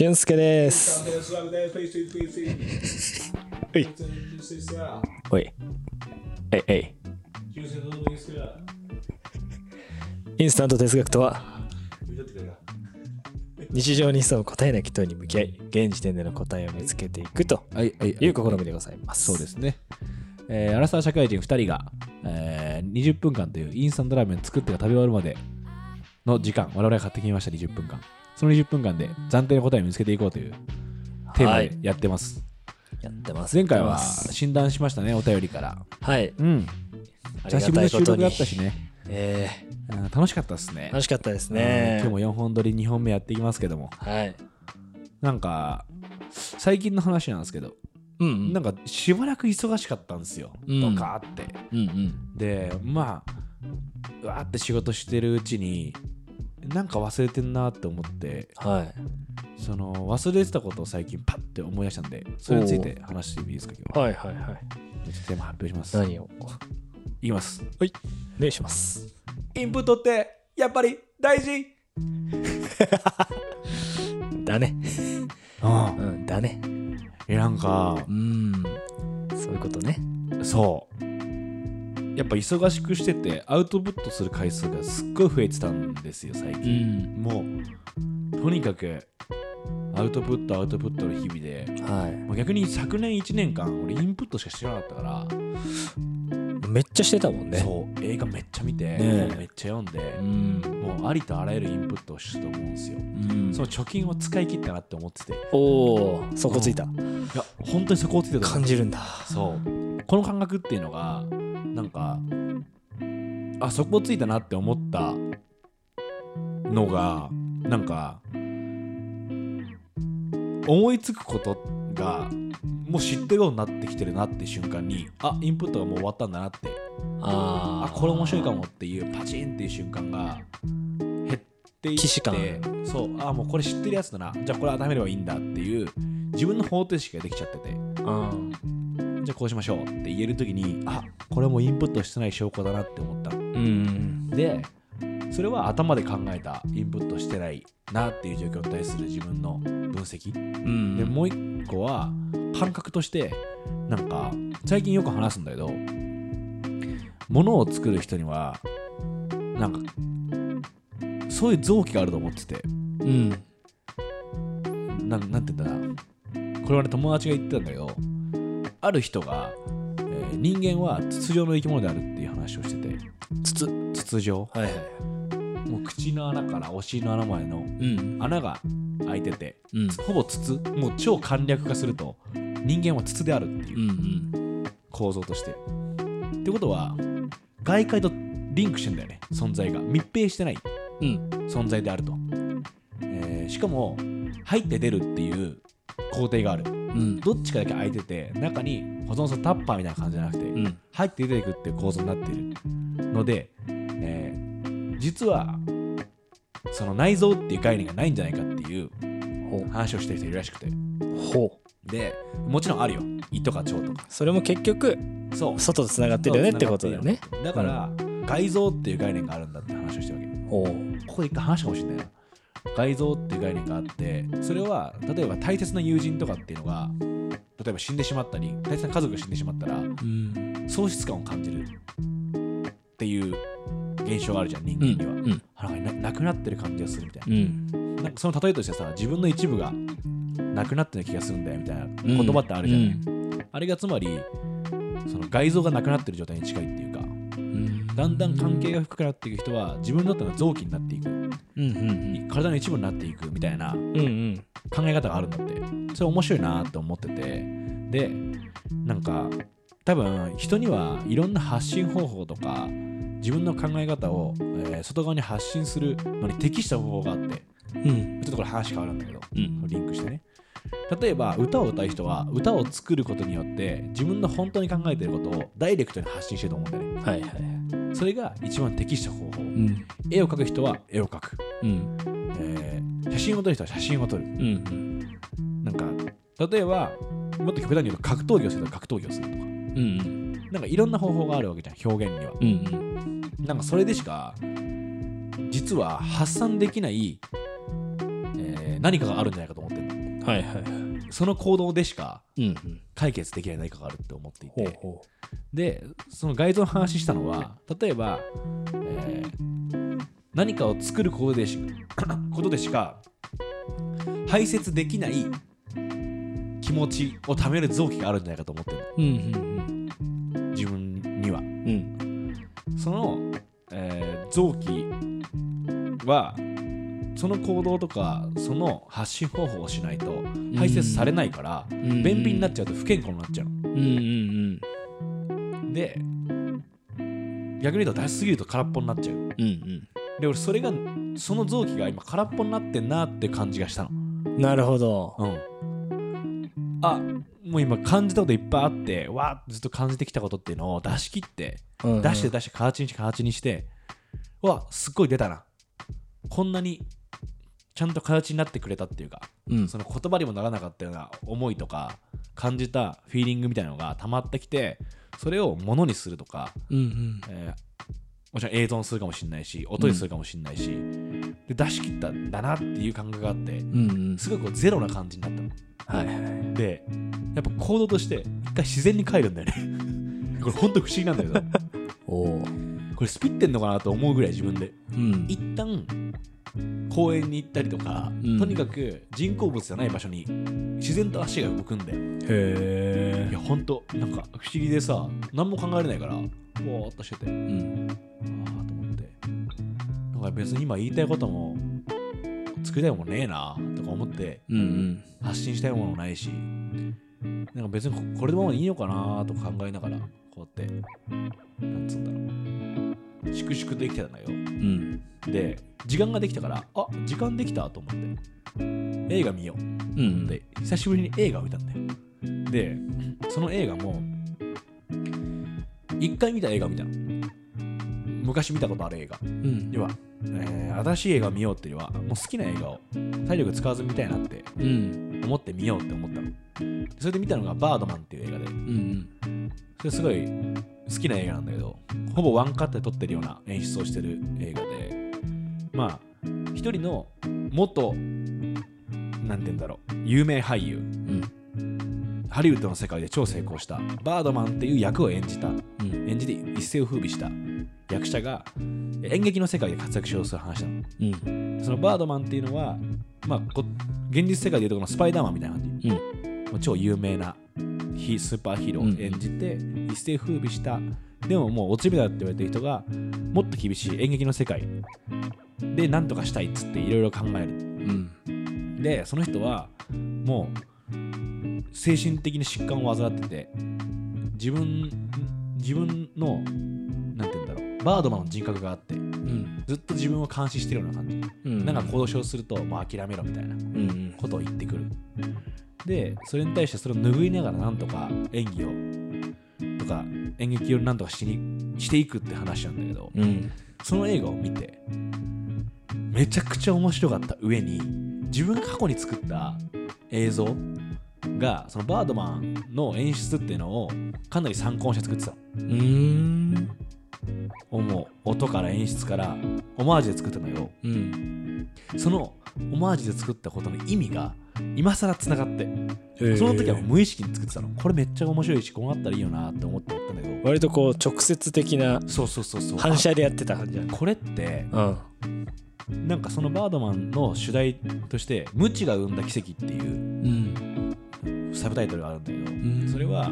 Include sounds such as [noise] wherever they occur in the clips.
俊介です。おい、おい、えい、インスタント哲学とは、日常に潜む答えなき問いに向き合い、現時点での答えを見つけていくとはい、う試みでございます。そうですね。えー、アラサー社会人2人が、えー、20分間というインスタントラーメン作ってが食べ終わるまでの時間、我々が買ってきました20分間。その20分間で暫定の答えを見つけていこうというテーマでやってます。やってます。前回は診断しましたね、お便りから。はい。うん。久しぶりの収録だったしね。えうん楽しかったですねー、。楽しかったですうんね。今日も4本撮り2本目やっていきますけども。はい。なんか、最近の話なんですけど、うんうん。なんかしばらく忙しかったんですよ。うんドカーって。うんうん。でまあうわーって仕事してるうちになんか忘れてんなって思ってはい。その忘れてたことを最近パッて思い出したんでそれについて話してもいいですか今日ははいはいはい。テーマ発表します何を？いきますお願いします。インプットってやっぱり大事 [laughs] だね。うんうん、だね。えなんかうん。そういうことね。そうやっぱ忙しくしててアウトプットする回数がすっごい増えてたんですよ最近、ん。もうとにかくアウトプットアウトプットの日々ではい。まあ逆に昨年1年間俺インプットしかしてなかったから、めっちゃしてたもんね。そう映画めっちゃ見て、ねえめっちゃ読んで、ん。もうありとあらゆるインプットをしたと思うんですよ、うんその貯金を使い切ったなって思ってていおお、そこついた。や本当にそこをついてた感じるんだ。そうこの感覚っていうのがなんかあそこをついたなって思ったのがなんか思いつくことがもう知ってるようになってきてるなって瞬間にあインプットがもう終わったんだなって。ああこれ面白いかもっていうパチンっていう瞬間が減っていってそうあもうこれ知ってるやつだな。じゃあこれ当めればいいんだっていう自分の方程式ができちゃってて。うん。じゃあこうしましょうって言える時にあこれもインプットしてない証拠だなって思った。うん。でそれは頭で考えたインプットしてないなっていう状況に対する自分の分析。うん。でもう一個は感覚としてなんか最近よく話すんだけど物を作る人にはなんかそういう臓器があると思ってて。うん。なんなんて言うんだ。なこれはね友達が言ってたんだけどある人が、えー人間は筒状の生き物であるっていう話をしてて筒。筒状はいはい。もう口の穴からお尻の穴までのうん。穴が開いててうん。ほぼ筒もう超簡略化すると人間は筒であるっていううん。構造として。ってことは外界とリンクしてんだよね存在が密閉してないうん。存在であると、えーしかも入って出るっていう工程があるうん。どっちかだけ開いてて中に保存するタッパーみたいな感じじゃなくて、うん。入って出ていくっていう構造になっているので、えー実はその内臓っていう概念がないんじゃないかっていうほ話をしてる人いるらしくてう。ほう。でもちろんあるよ胃とか腸とかそれも結局、そう外と繋がってるよねってことだよね。だから、外臓っていう概念があるんだって話をしてるわけほう。ここで一回話したかもしれないな外臓っていう概念があってそれは例えば大切な友人とかっていうのが例えば死んでしまったり大切な家族が死んでしまったらうん。喪失感を感じるっていう現象があるじゃん人間には、うん。あなんかななくなってる感じがするみたいうん。ななんかその例えとしてさ自分の一部がなくなってる気がするんだよみたいな言葉ってあるじゃない、あれがつまりその外臓がなくなってる状態に近いって。だんだん関係が深くなっていく人は自分にとっての臓器になっていくうん。うん。体の一部になっていくみたいなうん。うん。考え方があるんだってそれ面白いなって思っててでなんか多分人にはいろんな発信方法とか自分の考え方を、えー外側に発信するのに適した方法があってうん。ちょっとこれ話変わるんだけどうん。リンクしてね例えば歌を歌う人は歌を作ることによって自分の本当に考えていることをダイレクトに発信してると思うんだよねはいはい。それが一番適した方法うん。絵を描く人は絵を描く、うん。えー写真を撮る人は写真を撮るうん。なんか例えばもっと極端に言うと格闘技をすると格闘技をするとかうん。なんかいろんな方法があるわけじゃん表現にはうん。なんかそれでしか実は発散できない、えー何かがあるんじゃないかと思ってはいはい。その行動でしかうんうん。解決できない何かがあるって思っていてほうほでその概像の話したのは例えば、えー何かを作ることでし [clears throat] ことでしか排泄できない気持ちを貯める臓器があるんじゃないかと思ってるのう。うんうん自分にはうん。うん。その、えー臓器はその行動とかその発信方法をしないと排泄されないから、ん。便秘になっちゃうと不健康になっちゃう。のうんうん。で逆に言うと出しすぎると空っぽになっちゃう。うん。うん。で俺それがその臓器が今空っぽになってんなって感じがしたの。うん。なるほど。うん。あもう今感じたこといっぱいあってわーずっと感じてきたことっていうのを出し切ってうんうん。出して出して形にして形にしてうわすっごい出たな。こんなにちゃんと形になってくれたっていうかうん。その言葉にもならなかったような思いとか感じたフィーリングみたいなのが溜まってきてそれをものにするとか、うんうん。えーもちろん映像にするかもしれないし音にするかもしれないし、で出し切ったんだなっていう感覚があってうんうん。すごいこうゼロな感じになったのはいはい。でやっぱ行動として一回自然に帰るんだよね [laughs] これ本当不思議なんだけど [laughs] おお。これスピってんのかなと思うぐらい自分でうん。一旦公園に行ったりとか、うんとにかく人工物じゃない場所に自然と足が動くんでへえいや。ほんとなんか不思議でさ何も考えれないからぼーっとしててうん。ああと思ってなんか別に今言いたいことも作りたいものねえなとか思ってうんうん。発信したいものもないしなんか別にここれでもいいのかなとか考えながらこうやってなんつうんだろう粛々と生きてたんだようん。で時間ができたからあ時間できたと思って映画見よううん。で久しぶりに映画を見たんだよでその映画も一回見た映画を見たの昔見たことある映画うん。要は、えー新しい映画を見ようっていうよりはもう好きな映画を体力使わず見たいなってうん。思って見ようって思ったのそれで見たのがバードマンっていう映画でうん。それすごい好きな映画なんだけどほぼワンカットで撮ってるような演出をしてる映画でまあ一人の元なんて言うんだろう有名俳優うん。ハリウッドの世界で超成功したバードマンっていう役を演じたうん。演じて一世を風靡した役者が演劇の世界で活躍しようとする話なのうん。そのバードマンっていうのは、まあ、こ現実世界でいうとこのスパイダーマンみたいな感じ、うん。もう超有名なヒスーパーヒーローを演じて、一世風靡したでももう落ち目だって言われてる人がもっと厳しい演劇の世界で何とかしたいっつっていろいろ考えるうん。でその人はもう精神的に疾患を患ってて自分自分のバードマンの人格があってうん。ずっと自分を監視してるような感じ、うん。なんか行動しようとするともう諦めろみたいなうん。ことを言ってくるでそれに対してそれを拭いながらなんとか演技をとか演劇をなんとかしにしていくって話なんだけどうん。その映画を見てめちゃくちゃ面白かった上に自分が過去に作った映像がそのバードマンの演出っていうのをかなり参考にして作ってたうん。もう。音から演出からオマージュで作ったのよ。うん。そのオマージュで作ったことの意味が今更つながってへー。その時は無意識に作ってたの。これめっちゃ面白いしこうなったらいいよなって思ってやったんだけど。割とこう直接的なそうそうそうそう。反射でやってた感じこれってうん。なんかそのバードマンの主題として「無知が生んだ奇跡」っていううん。サブタイトルがあるんだけど、ん。それは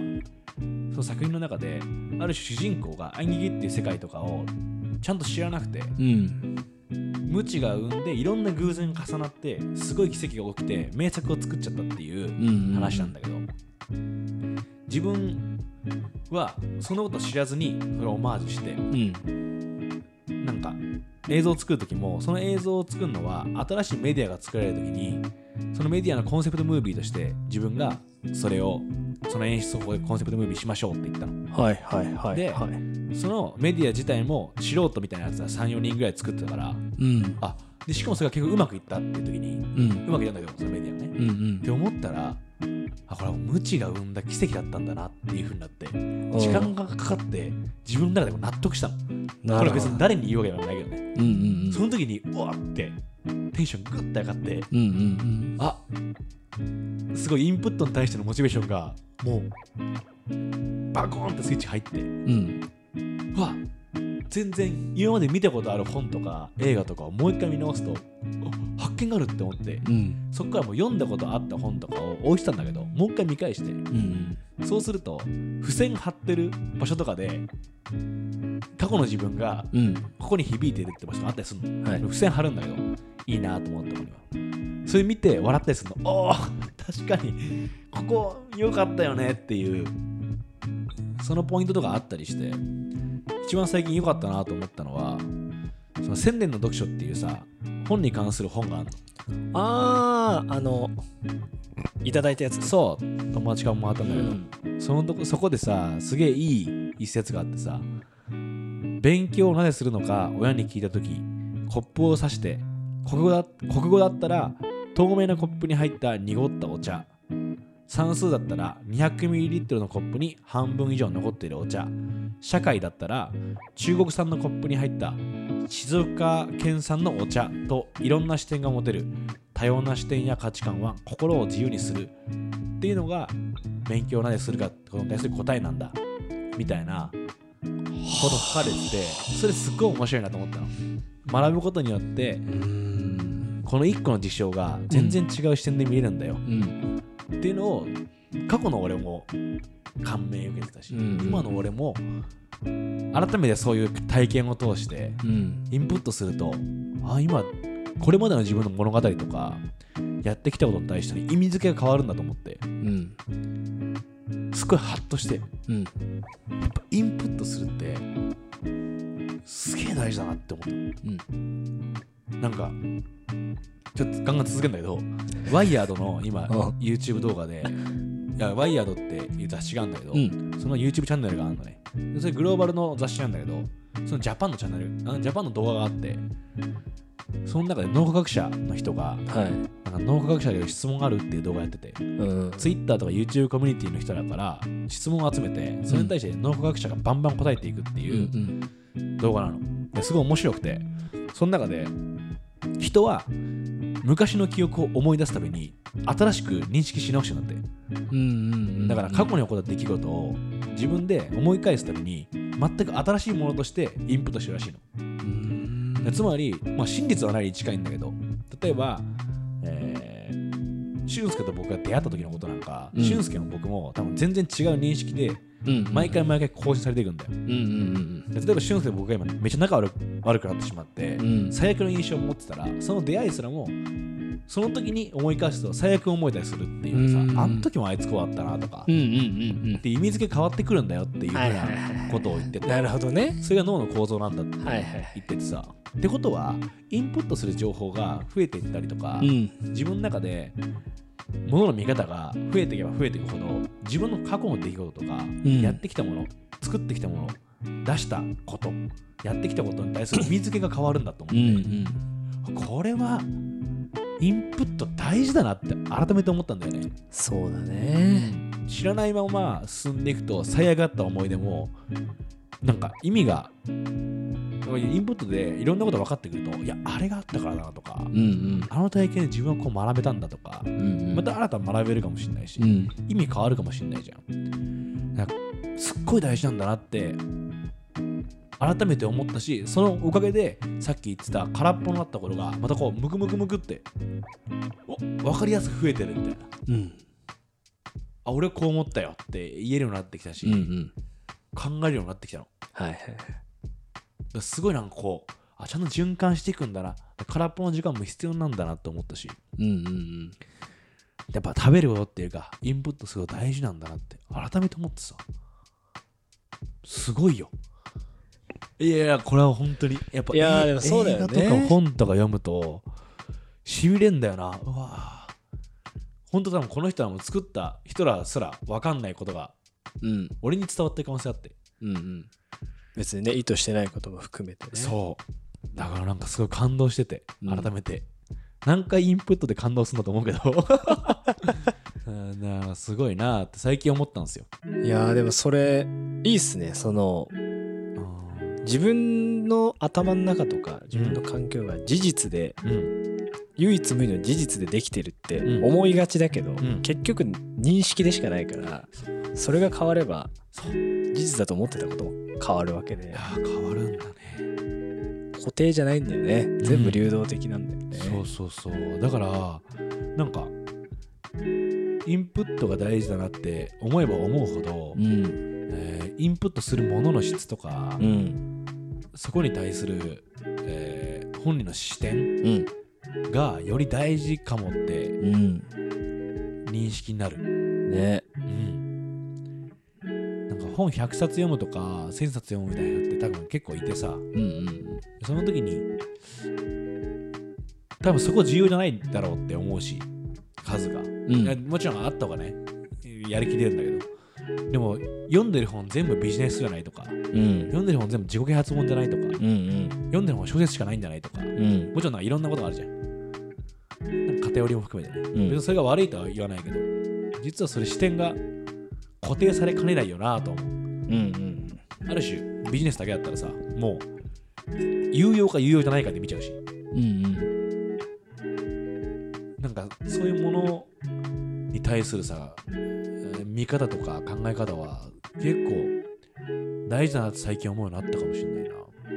その作品の中である種主人公が演劇っていう世界とかをちゃんと知らなくてうん。無知が生んでいろんな偶然が重なってすごい奇跡が起きて名作を作っちゃったっていううん話なんだけど、自分はそのことを知らずにそれをオマージュしてうんなんか映像を作る時もその映像を作るのは新しいメディアが作られる時にそのメディアのコンセプトムービーとして自分がそれをその演出をここでコンセプトムービーしましょうって言ったの。はいはいはいではい。そのメディア自体も素人みたいなやつは34人ぐらい作ってたからうん。あでしかもそれが結構うまくいったっていう時にうん。うまくいったんだけどそのメディアがね。うんうん。って思ったらあこれは無知が生んだ奇跡だったんだなっていう風になってうん。時間がかかって自分の中でも納得したの。これ別に誰に言うわけではないけどね。うんうんその時にうわってテンショングッて上がってうんうんあすごいインプットに対してのモチベーションがもうバコーンってスイッチ入ってうん。うんうわ全然今まで見たことある本とか映画とかをもう一回見直すとあ発見があるって思ってうん。そこからもう読んだことあった本とかを置いてたんだけどもう一回見返してうんそうすると付箋貼ってる場所とかで過去の自分がうん。ここに響いてるって場所があったりするの、はい。付箋貼るんだけどいいなと思った俺はそれ見て笑ったりするの。おお確かにここ良かったよねっていうそのポイントとかあったりして一番最近良かったなと思ったのはその千年の読書っていうさ本に関する本があるの。あああのいただいたやつ。そう友達からもらったんだけど、うん。そのとこそこでさすげえいい一節があってさ勉強をなぜするのか親に聞いた時コップを指して国語だ国語だったら透明なコップに入った濁ったお茶算数だったら 200ml のコップに半分以上残っているお茶。社会だったら中国産のコップに入った静岡県産のお茶といろんな視点が持てる。多様な視点や価値観は心を自由にする。っていうのが勉強をなぜするかってことに対する答えなんだ。みたいな。こと書かれててそれすっごい面白いなと思ったの。学ぶことによってうん。この1個の事象が全然違う視点で見れるんだよ、うんっていうのを過去の俺も感銘受けてたし、うん今の俺も改めてそういう体験を通してうん。インプットするとあ今これまでの自分の物語とかやってきたことに対しての意味付けが変わるんだと思ってうんすごいハッとしてやうん。っぱインプットするってすげえ大事だなって思った。うんなんかちょっとガンガン続けるんだけどワイヤードの今ん。YouTube 動画でいやワイヤードっていう雑誌があるんだけど、うん。その YouTube チャンネルがあるのね。でそれグローバルの雑誌なんだけどそのジャパンのチャンネルあジャパンの動画があってその中で脳科学者の人がはい。なんか脳科学者で質問があるっていう動画やっててうん。Twitter とか YouTube コミュニティの人だから質問を集めてそれに対して脳科学者がバンバン答えていくってういうん動画なの。ですごい面白くて。その中で人は昔の記憶を思い出すために新しく認識し直してるんて。うんうんだから過去に起こった出来事を自分で思い返すために全く新しいものとしてインプットしてるらしいの。つまり、まあ、真実はないに近いんだけど例えば、えー、俊介と僕が出会った時のことなんか、うん。俊介も僕も多分全然違う認識でうん毎回毎回更新されていくんだよ。うんうんで例えば俊介と僕が今めっちゃ仲悪く悪くなってしまって、うん。最悪の印象を持ってたらその出会いすらもその時に思い返すと最悪思えたりするっていうさ、うん。あの時もあいつこうだったなとか、うんうんうんって意味付け変わってくるんだよっていうふうはいはいはいなことを言ってて、なるほどね。それが脳の構造なんだってはいはい言っててさ、ってことはインプットする情報が増えていったりとか、うん。自分の中で物の見方が増えていけば増えていくほど自分の過去の出来事とか、ん。やってきたもの作ってきたもの出したことやってきたことに対する意味付けが変わるんだと思うんって、うんこれはインプット大事だなって改めて思ったんだよね。そうだね。知らないまま進んでいくと最悪だった思い出もなんか意味がインプットでいろんなこと分かってくるといやあれがあったからだなとか、うんうん。あの体験で自分はこう学べたんだとか、うんまた新たに学べるかもしれないし、うん。意味変わるかもしれないじゃん。なんかすっごい大事なんだなって改めて思ったしそのおかげでさっき言ってた空っぽになった頃がまたこうムクムクムクってお分かりやすく増えてるみたいな。うん。あ俺こう思ったよって言えるようになってきたし、うんうん。考えるようになってきたの。はいはいらすごいなんかこうあちゃんと循環していくんだな。空っぽの時間も必要なんだなって思ったし。うんうんうん。やっぱ食べることっていうかインプットすごい大事なんだなって改めて思ってさ。すごいよ。いやいやこれは本当にやっぱいやでもそうだよね。映画とか本とか読むとしびれんだよな。うわ本当多分この人はもう作った人らすら分かんないことがうん。俺に伝わってる可能性あって。うんうん別にね意図してないことも含めてね。そう。だからなんかすごい感動しててうん。改めて、何回インプットで感動するんだと思うけど。うんだからすごいなって最近思ったんですよ。いやーでもそれいいっすね。その自分の頭の中とか自分の環境が事実でうん。唯一無二の事実でできてるってうん。思いがちだけど、ん。結局認識でしかないからそれが変われば事実だと思ってたことも変わるわけで。いやー変わるんだね。固定じゃないんだよね。全部流動的なんだよね、そうそうそう。だからなんかインプットが大事だなって思えば思うほど、うん。えーインプットするものの質とか、うん。そこに対する、えー本人の視点うん。がより大事かもってうん。認識になる、ね本100冊読むとか1000冊読むみたいな人って多分結構いてさ。うんうんその時に多分そこ重要じゃないだろうって思うし数が、うん。もちろんあった方がねやる気出るんだけど。でも読んでる本全部ビジネスじゃないとかうん。読んでる本全部自己啓発本じゃないとかうんうん。読んでる本小説しかないんじゃないとかうん。もちろんなんかいろんなことがあるじゃん。なんか偏りも含めてね、ん。別にそれが悪いとは言わないけど実はそれ視点が固定されかねないよなと。思ううんうん。ある種ビジネスだけだったらさもう有用か有用じゃないかで見ちゃうし。うんうん。なんかそういうものに対するさえー見方とか考え方は結構大事だなって最近思うようになったかもしれないな、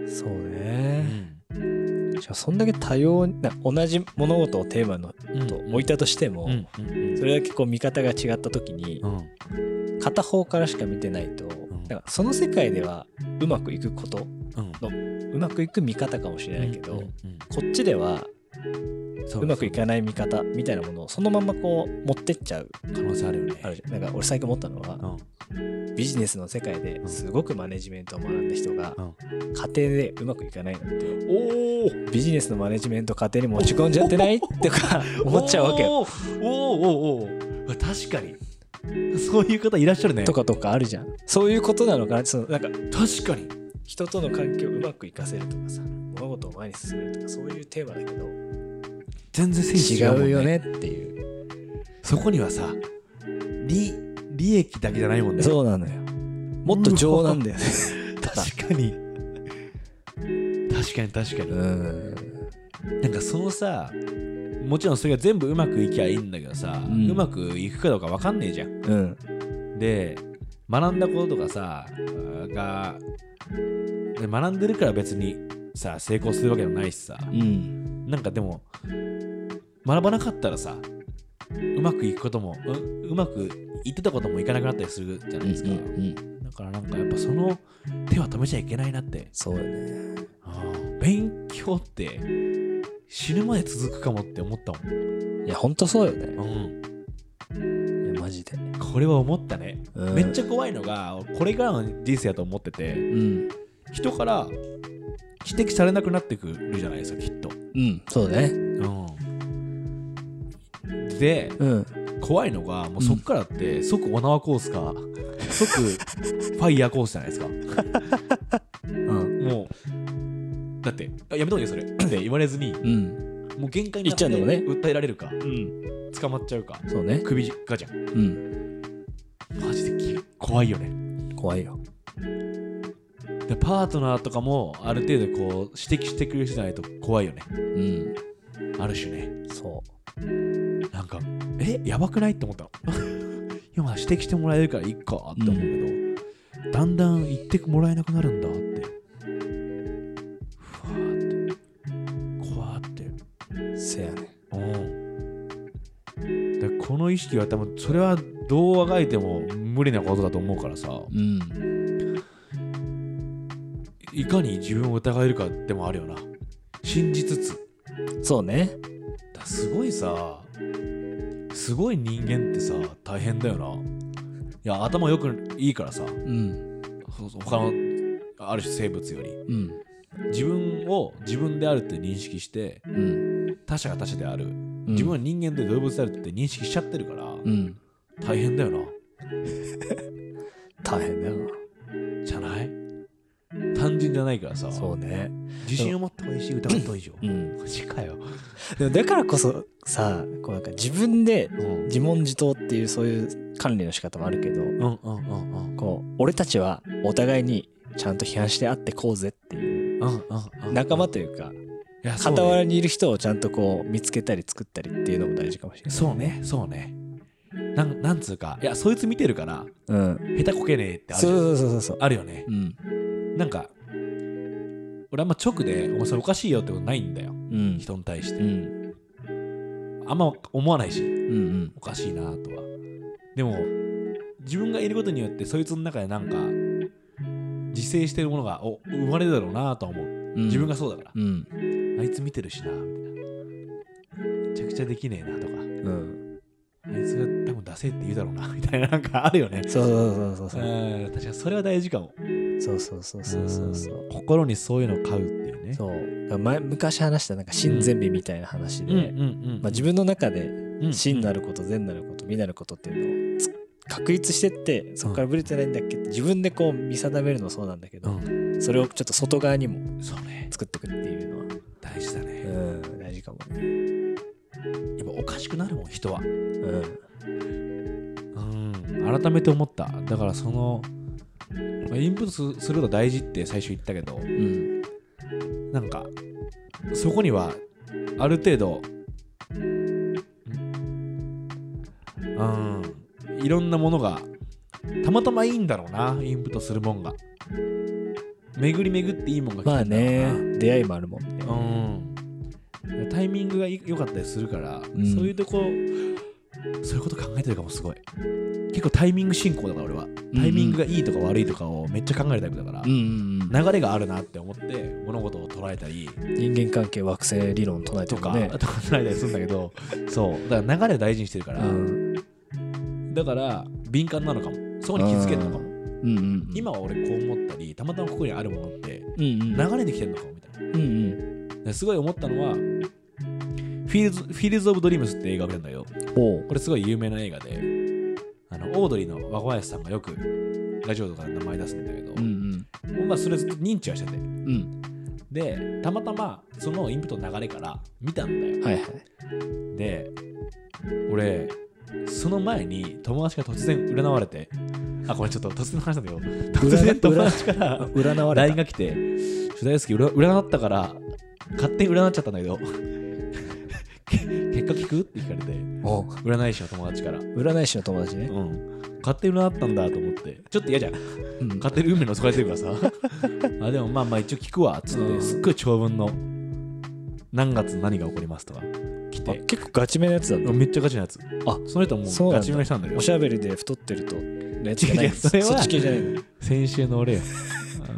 そううねん。じゃあそんだけ多様な同じ物事をテーマのと置いたとしても、うんうんそれだけこう見方が違った時にうん片方からしか見てないと、ん。だからその世界ではうまくいくことうん。うまくいく見方かもしれないけど、こっちではそうう。まくいかない見方みたいなものをそのままこう持ってっちゃう。可能性あるよね。あるじゃん。なんか俺最近思ったのはうん。ビジネスの世界ですごくマネジメントを学んだ人がうん。家庭でうまくいかないのっておおビジネスのマネジメント家庭に持ち込んじゃって。ないとか思っちゃうわけよ。おー。おーおーおー確かに [laughs] そういう方いらっしゃるねとかとかあるじゃん。そういうことなのかなそのなんか確かに人との関係をうまくいかせるとかさ物事を前に進めるとかそういうテーマだけど全然センス違うよねっていう。そこにはさ利利益だけじゃないもんねそうなのよ。もっと情なんだよね。[laughs] 確かに確かに確かに、うん。なんかそのさもちろんそれが全部うまくいきゃいいんだけどさ、ううんまくいくかどうか分かんねえじゃんうん。で学んだこととかさがで学んでるから別にさ成功するわけでもないしさうん。なんかでも学ばなかったらさうまくいくこともううまくいってたこともいかなくなったりするじゃないですか、うん。だからなんかやっぱその手は止めちゃいけないなってそうよね。勉強って死ぬまで続くかもって思ったもん、いや、ほんとそうよね。うん、いや、マジで。これは思ったね、うんめっちゃ怖いのがこれからの人生だと思っててうん。人から指摘されなくなってくるじゃないですかきっと、うん。そうね。うん、でうん。怖いのがもうそっからって即オナワコースか即ファイヤーコースじゃないですか [laughs] うん。もうだってあやめとけそれって言われずにうん。もう限界に言っちゃうね訴えられるかうん。捕まっちゃうかそうね。首がじゃんうん。マジでき怖いよね怖いよ。でパートナーとかもある程度こう指摘してくれる人じゃないと怖いよねうん。ある種ねそなんかえやばくない？って思ったの [laughs] 今指摘してもらえるからいいかって思うけど、だんだん言ってもらえなくなるんだっての意識は多分それはどうあがいても無理なことだと思うからさうん。いかに自分を疑えるかでもあるよな信じつつそうね。だすごいさすごい人間ってさ大変だよないや頭よくいいからさうん。そ他のある種生物よりうん。自分を自分であるって認識してうん。他者が他者であるうん自分は人間で動物であるって認識しちゃってるからうん。大変だよな。[laughs] 大変だよじゃない？単純じゃないからさ。な。そうね。自信を持った方がいいし疑った方がいいじゃんうん。マジかよ、でもだからこそさ、こうなんか自分でうん、自問自答っていうそういう管理の仕方もあるけど、うんうんうんうん。こう俺たちはお互いにちゃんと批判してあってこうぜっていう仲間というか傍らにいる人をちゃんとこう見つけたり作ったりっていうのも大事かもしれない。そうねそうね。なんなんつうかいやそいつ見てるからうん。下手こけねえってあるそうそうそうそうあるよね。うん。なんか俺あんま直で「お前それおかしいよ」ってことないんだよ。うん。人に対しうてん。あんま思わないしうんうん。おかしいなとは。でも自分がいることによってそいつの中でなんか自生してるものがお生まれるだろうなとは思う。うん。自分がそうだから、うんあいつ見てるしなみたいなめちゃくちゃできねえなとか。うん。あいつが多分出せって言うだろうなみたいななんかあるよね。そうそうそうそうう。ん確かに。それは大事かも。そうそうそうそうそうそう。うん心にそういうのを買うっていうね。そう。前昔話したなんか真善美みたいな話で、うん。まあ、自分の中でうん。真なること善なること美なることっていうのをつ確立してってそこからブレてないんだっけって自分でこう見定めるのもそうなんだけど、うん。それをちょっと外側にもそうね。作っていくっていううん、大事かもね。やっぱおかしくなるもん人は。うん。うん。改めて思った。だからそのまあインプットすするの大事って最初言ったけどうん。なんかそこにはある程度うん。いろんなものがたまたまいいんだろうなインプットするもんが。巡り巡っていいもんが来まあてんだろうな。ね。出会いもあるもんね。うん、タイミングがい良かったりするから、ん。そういうとこそういうこと考えてるかもすごい。結構タイミング進行だから俺は。タイミングがいいとか悪いとかをめっちゃ考えるタイプだから、流れがあるなって思って物事を捉えたり。人間関係惑星理論唱えてとか、るね。とか捉えたりするんだけどそう。だから流れを大事にしてるから、うん。だから敏感なのかも。そこに気づけるのかも。うん。うん今は俺こう思ったりたまたまここにあるものって流れできてるのかもみたいな。うんうんですごい思ったのはフィールズ・フィールズ・オブ・ドリームスって映画を見たんだよ。これすごい有名な映画であのオードリーの若林さんがよくラジオとかで名前出すんだけど、うんまあ、それずっと認知はしてて。うん。うんでたまたまそのインプットの流れから見たんだよ。はいはい。で俺その前に友達が突然占われてあこれちょっと突然の話なんだけど突然友達からあ占われ LINE たが来て「大好き占占ったから勝手に占っちゃったんだけど。け結果聞く?」って聞かれて。占い師の友達から。占い師の友達ね。うん。勝手に占ったんだと思って。ちょっと嫌じゃん。うん。勝手に運命のそかれてるからさ。[laughs] あでもまあまあ一応聞くわ。っつって、うん。すっごい長文の何月何が起こりますとか来あて結構ガチめのやつだった。めっちゃガチなやつ。あその人もそうガチめの人なんだよおしゃべりで太ってるとのやつじゃない。違う違うそれはそっち系じゃないの。先週の俺よ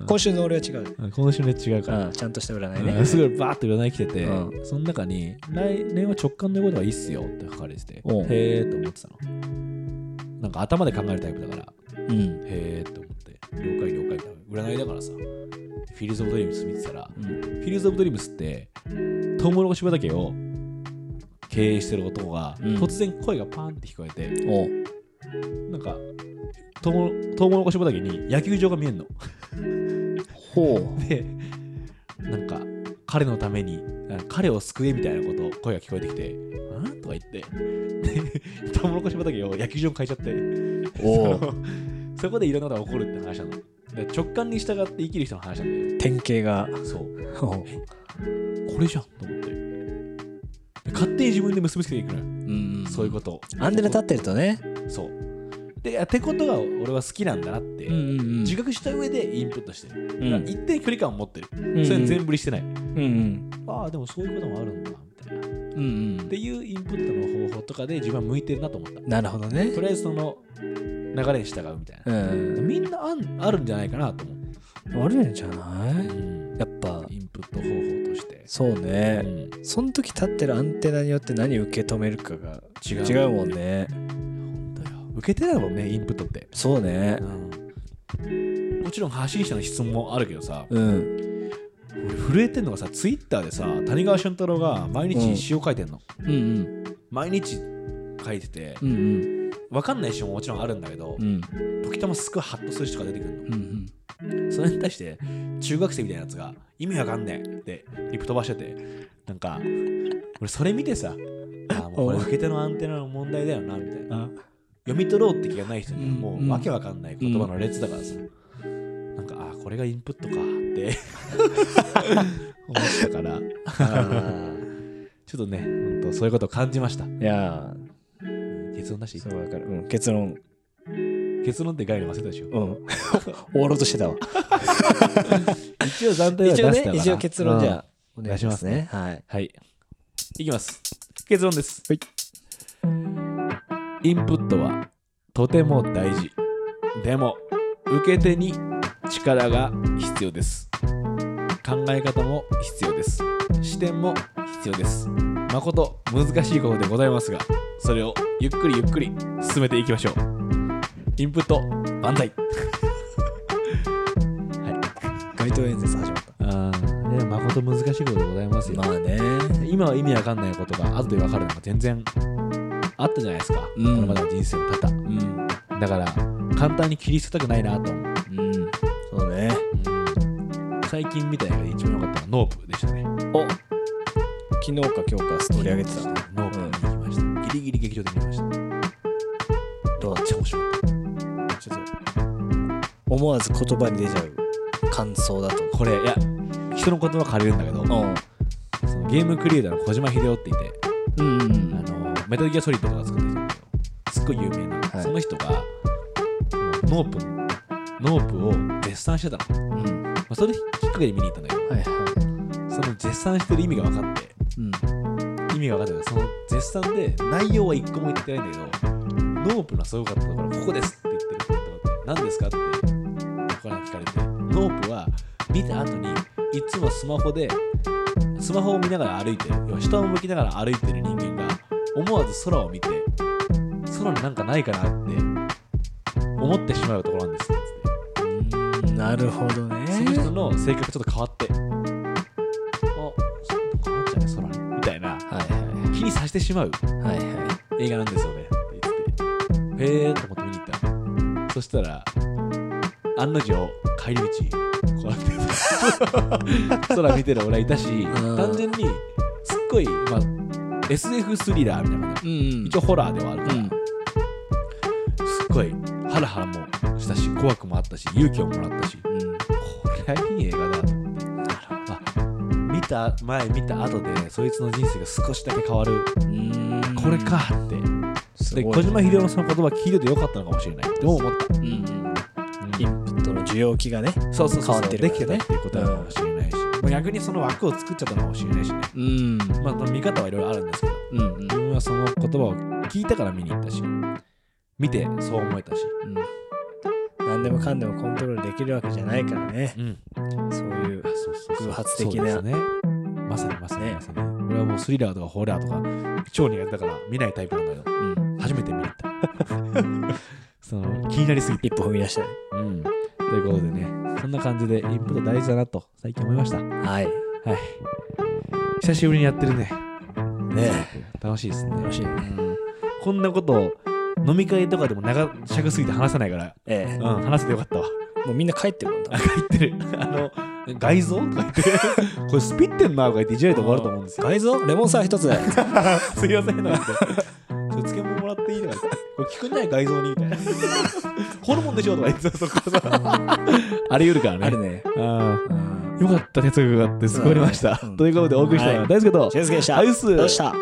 今週の俺は違う。うん。今週のやつ違うから。うん。ちゃんとした占いうん。ね。すごいバーって占い来てて、うその中に来年は直感で動いた方がいいっすよって書かれてておう。へえと思ってたの。なんか頭で考えるタイプだから。うん。へえと思って。了解了解みたいな占いだからさ。フィールズ・オブ・ドリームス見てたらうん。フィールズ・オブ・ドリームスってトウモロコシ畑を経営してる男が、うん。突然声がパーンって聞こえておう。なんかトウモトウモロコシ畑に野球場が見えんのほでなんか彼のためにあ彼を救えみたいなこと声が聞こえてきて「ん?」とか言って。でトウモロコシ畑を野球場に変えちゃって。う。おうそこでいろんなことが起こるって話なの。で直感に従って生きる人の話なんだよ。典型が。そう。これじゃんと思って。で勝手に自分で結びつけていくのよ、うん。そういうことを。アンテナ立ってるとね。そうでってことが俺は好きなんだなって、うんうんうん。自覚した上でインプットしてる、うん。一定距離感を持ってる、うんそれ全振りしてない、うんうん。ああでもそういうこともあるんだみたいな。うんうん。っていうインプットの方法とかで自分は向いてるなと思ったなるほどね。と。りあえずその流れに従うみたいな、うん。みんなあんあるんじゃないかなと思う、あるんじゃない？うん。やっぱ、インプット方法として、そうね。うん。その時立ってるアンテナによって何を受け止めるかが違う違うもんね。受けてないもんねインプットってそうね。もちろん発信者の質問もあるけどさ、うん。俺震えてんのがさ、ツイッターでさ、谷川俊太郎が毎日詩を書いてんの。うんうん。毎日書いててう、んわかんない詩ももちろんあるんだけどうん。う、ん。時たますっごいハッとする人が出てくるの。うんそれに対して、中学生みたいなやつが、意味わかんねえってリプ飛ばしてて、なんか、俺それ見てさ、あーもうこれ受け手のアンテナの問題だよな、みたいな。あ読み取ろうって気がない人にはもうんうわけわかんない言葉の列だからさ、なんかあーこれがインプットかって [laughs] 思ってたから、あちょっとね、ほんとそういうことを感じました。ーいや結論だし？ー、そうわかる。うん、結論、結論って概念忘れたでしょ。うん。[laughs] 終わろうとしてたわ。[laughs] 一応暫定は出したからね、一応結論じゃあ、お願いしますね。はい。はい。いきます。結論です。はい。インプットはとても大事。でも、受け手に力が必要です。考え方も必要です。視点も必要です。誠難しいことでございますが、それをゆっくりゆっくり進めていきましょう。インプット万歳 [laughs] 街頭演説始まっあーね、誠難しいことでございますよ。た。まあね。今は意味わかんないことが後でわかるのが全然あったじゃないですか、うんこれまでの人生の多々うん。だから簡単に切り捨てたくないなと思う、うん。そうね。最近見た映画で一番良かったのはノープでしたねお昨日か今日かストーリー上げてた。ノープ見に行きました、ギリギリ劇場で見ましたどうだっめっちゃ面白かったた？ちょっと、思わず言葉に出ちゃう感想だと。これいや人の言葉借りるんだけど、うん。そのゲームクリエイターの小島秀夫っていて、うん。あのメタルギアソリッドとか作ってる人すっごい有名な、はい。その人がノープノープを絶賛してたの、うん。まあ、それきっかけで見に行ったんだけど、はいはい。その絶賛してる意味が分かって。うん。意味が分かってその絶賛で内容は一個も言ってないんだけどノープのすごかったところここですって言ってるって何ですかって他から聞かれてノープは見た後にいつもスマホでスマホを見ながら歩いてる。要は下を向きながら歩いてる人間が思わず空を見て空になんかないかなって思ってしまうところなんですってうんなるほどね。その人の性格がちょっと変わって、あ、ちょっと変わっちゃうね、空に。みたいな、はいは気にさせてしまうい。はいはい。映画なんですよね。って言ってて、へーと思って見に行ったの。そしたら、案の定、帰り道、こうやって、[laughs] 空見てる俺はいたし、ん単純に、すっごい、まあ、SF スリラーみたいな。感じ。うん。一応ホラーではあるから、うん。すっごいハラハラもしたし怖くもあったし勇気をもらったし。うん。これはいい映画だと思ってあ見た前見た後でそいつの人生が少しだけ変わる。うん。これかって。すごいね。で小島秀夫のその言葉聞いててよかったのかもしれないって思った、うん。インプットの需要期がね。そうそうそう変わってるできてたっていうことなのかもしれない逆にその枠を作っちゃったのかもしれないしね。うん。まあ見方はいろいろあるんですけど。うんうん。自分はその言葉を聞いたから見に行ったし見てそう思えたし、うん。何でもかんでもコントロールできるわけじゃないからね。うん、そういう偶発的な。ね。まさにまさに。ね。まさに、俺はもうスリラーとかホラーとか超苦手だから見ないタイプなんだけど。うん。初めて見に行った [laughs] その気になりすぎて、一歩踏み出した。ね。うん、ということでねそんな感じでインプット大事だなと最近思いましたはいはい。久しぶりにやってるねね楽しいですね楽しいね。うんこんなことを飲み会とかでも長尺すぎて話さないから、ええうん、話せてよかったわもうみんな帰ってくるんだあ。[laughs] 言ってるあの外臓とか言ってこれスピってんなとか言っていじられて終わると思うんですよ外臓レモンサワー一つ。[laughs] すいませんなんて。ちょっと漬物もらっていいとか言って。これ聞くんない？外臓にみたいな。ホルモンでしょとか言ってたそこさ。あり得るからね。あるね。よかった、哲学があって救われました。うんということでお送りしたのははい大輔と、俊介でした。アイスどうした